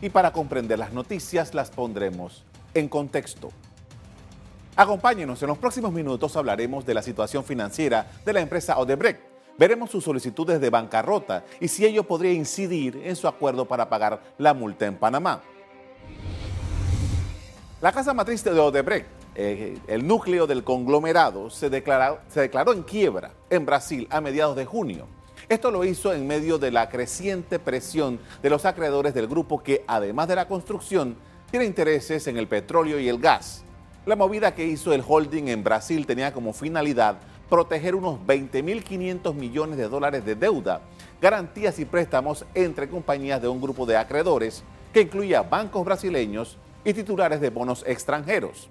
y para comprender las noticias las pondremos en contexto. Acompáñenos, en los próximos minutos hablaremos de la situación financiera de la empresa Odebrecht. Veremos sus solicitudes de bancarrota y si ello podría incidir en su acuerdo para pagar la multa en Panamá. La casa matriz de Odebrecht, eh, el núcleo del conglomerado, se declaró, se declaró en quiebra en Brasil a mediados de junio. Esto lo hizo en medio de la creciente presión de los acreedores del grupo que, además de la construcción, tiene intereses en el petróleo y el gas. La movida que hizo el holding en Brasil tenía como finalidad proteger unos 20.500 millones de dólares de deuda, garantías y préstamos entre compañías de un grupo de acreedores que incluía bancos brasileños y titulares de bonos extranjeros.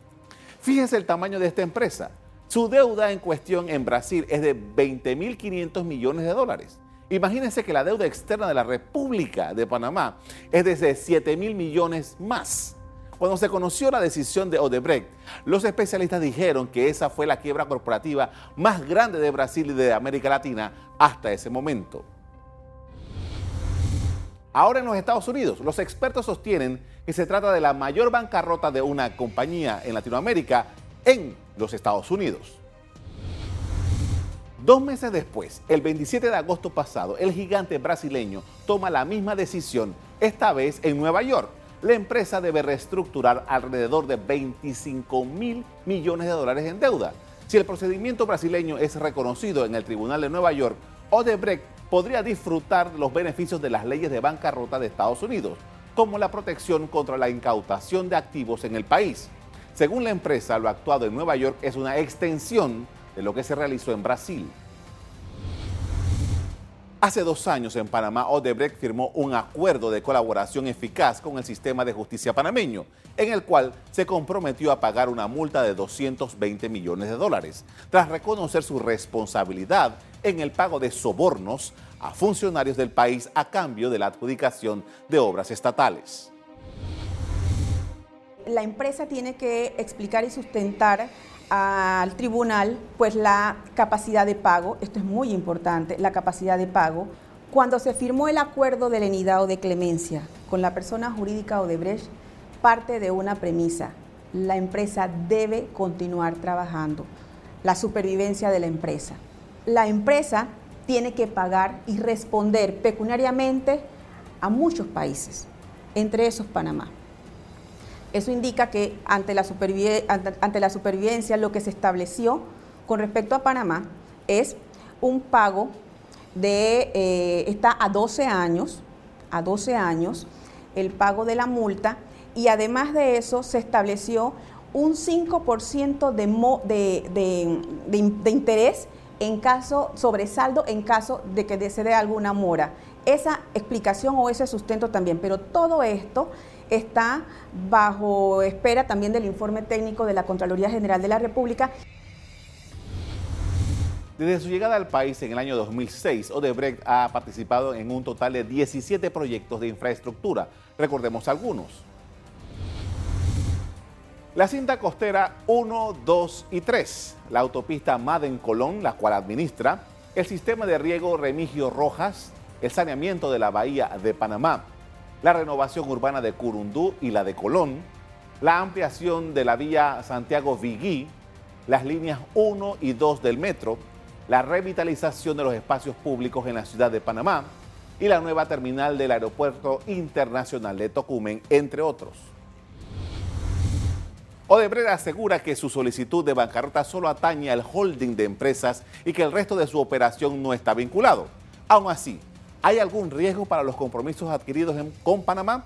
Fíjense el tamaño de esta empresa. Su deuda en cuestión en Brasil es de 20.500 millones de dólares. Imagínense que la deuda externa de la República de Panamá es de 7 mil millones más. Cuando se conoció la decisión de Odebrecht, los especialistas dijeron que esa fue la quiebra corporativa más grande de Brasil y de América Latina hasta ese momento. Ahora en los Estados Unidos, los expertos sostienen que se trata de la mayor bancarrota de una compañía en Latinoamérica en los Estados Unidos. Dos meses después, el 27 de agosto pasado, el gigante brasileño toma la misma decisión, esta vez en Nueva York la empresa debe reestructurar alrededor de 25 mil millones de dólares en deuda. Si el procedimiento brasileño es reconocido en el Tribunal de Nueva York, Odebrecht podría disfrutar los beneficios de las leyes de bancarrota de Estados Unidos, como la protección contra la incautación de activos en el país. Según la empresa, lo actuado en Nueva York es una extensión de lo que se realizó en Brasil. Hace dos años en Panamá, Odebrecht firmó un acuerdo de colaboración eficaz con el sistema de justicia panameño, en el cual se comprometió a pagar una multa de 220 millones de dólares, tras reconocer su responsabilidad en el pago de sobornos a funcionarios del país a cambio de la adjudicación de obras estatales. La empresa tiene que explicar y sustentar al tribunal pues la capacidad de pago, esto es muy importante, la capacidad de pago. Cuando se firmó el acuerdo de lenidad o de clemencia con la persona jurídica Odebrecht, parte de una premisa, la empresa debe continuar trabajando, la supervivencia de la empresa. La empresa tiene que pagar y responder pecuniariamente a muchos países, entre esos Panamá. Eso indica que ante la, ante la supervivencia lo que se estableció con respecto a Panamá es un pago de, eh, está a 12 años, a 12 años, el pago de la multa y además de eso se estableció un 5% de, de, interés en caso, sobresaldo en caso de que se alguna mora. Esa explicación o ese sustento también, pero todo esto está bajo espera también del informe técnico de la Contraloría General de la República. Desde su llegada al país en el año 2006, Odebrecht ha participado en un total de 17 proyectos de infraestructura. Recordemos algunos. La cinta costera 1, 2 y 3, la autopista Maden-Colón, la cual administra, el sistema de riego Remigio Rojas, el saneamiento de la bahía de Panamá, la renovación urbana de Curundú y la de Colón, la ampliación de la vía Santiago-Vigui, las líneas 1 y 2 del metro, la revitalización de los espacios públicos en la ciudad de Panamá y la nueva terminal del Aeropuerto Internacional de Tocumen, entre otros. Odebrecht asegura que su solicitud de bancarrota solo atañe al holding de empresas y que el resto de su operación no está vinculado. Aún así, ¿Hay algún riesgo para los compromisos adquiridos con Panamá?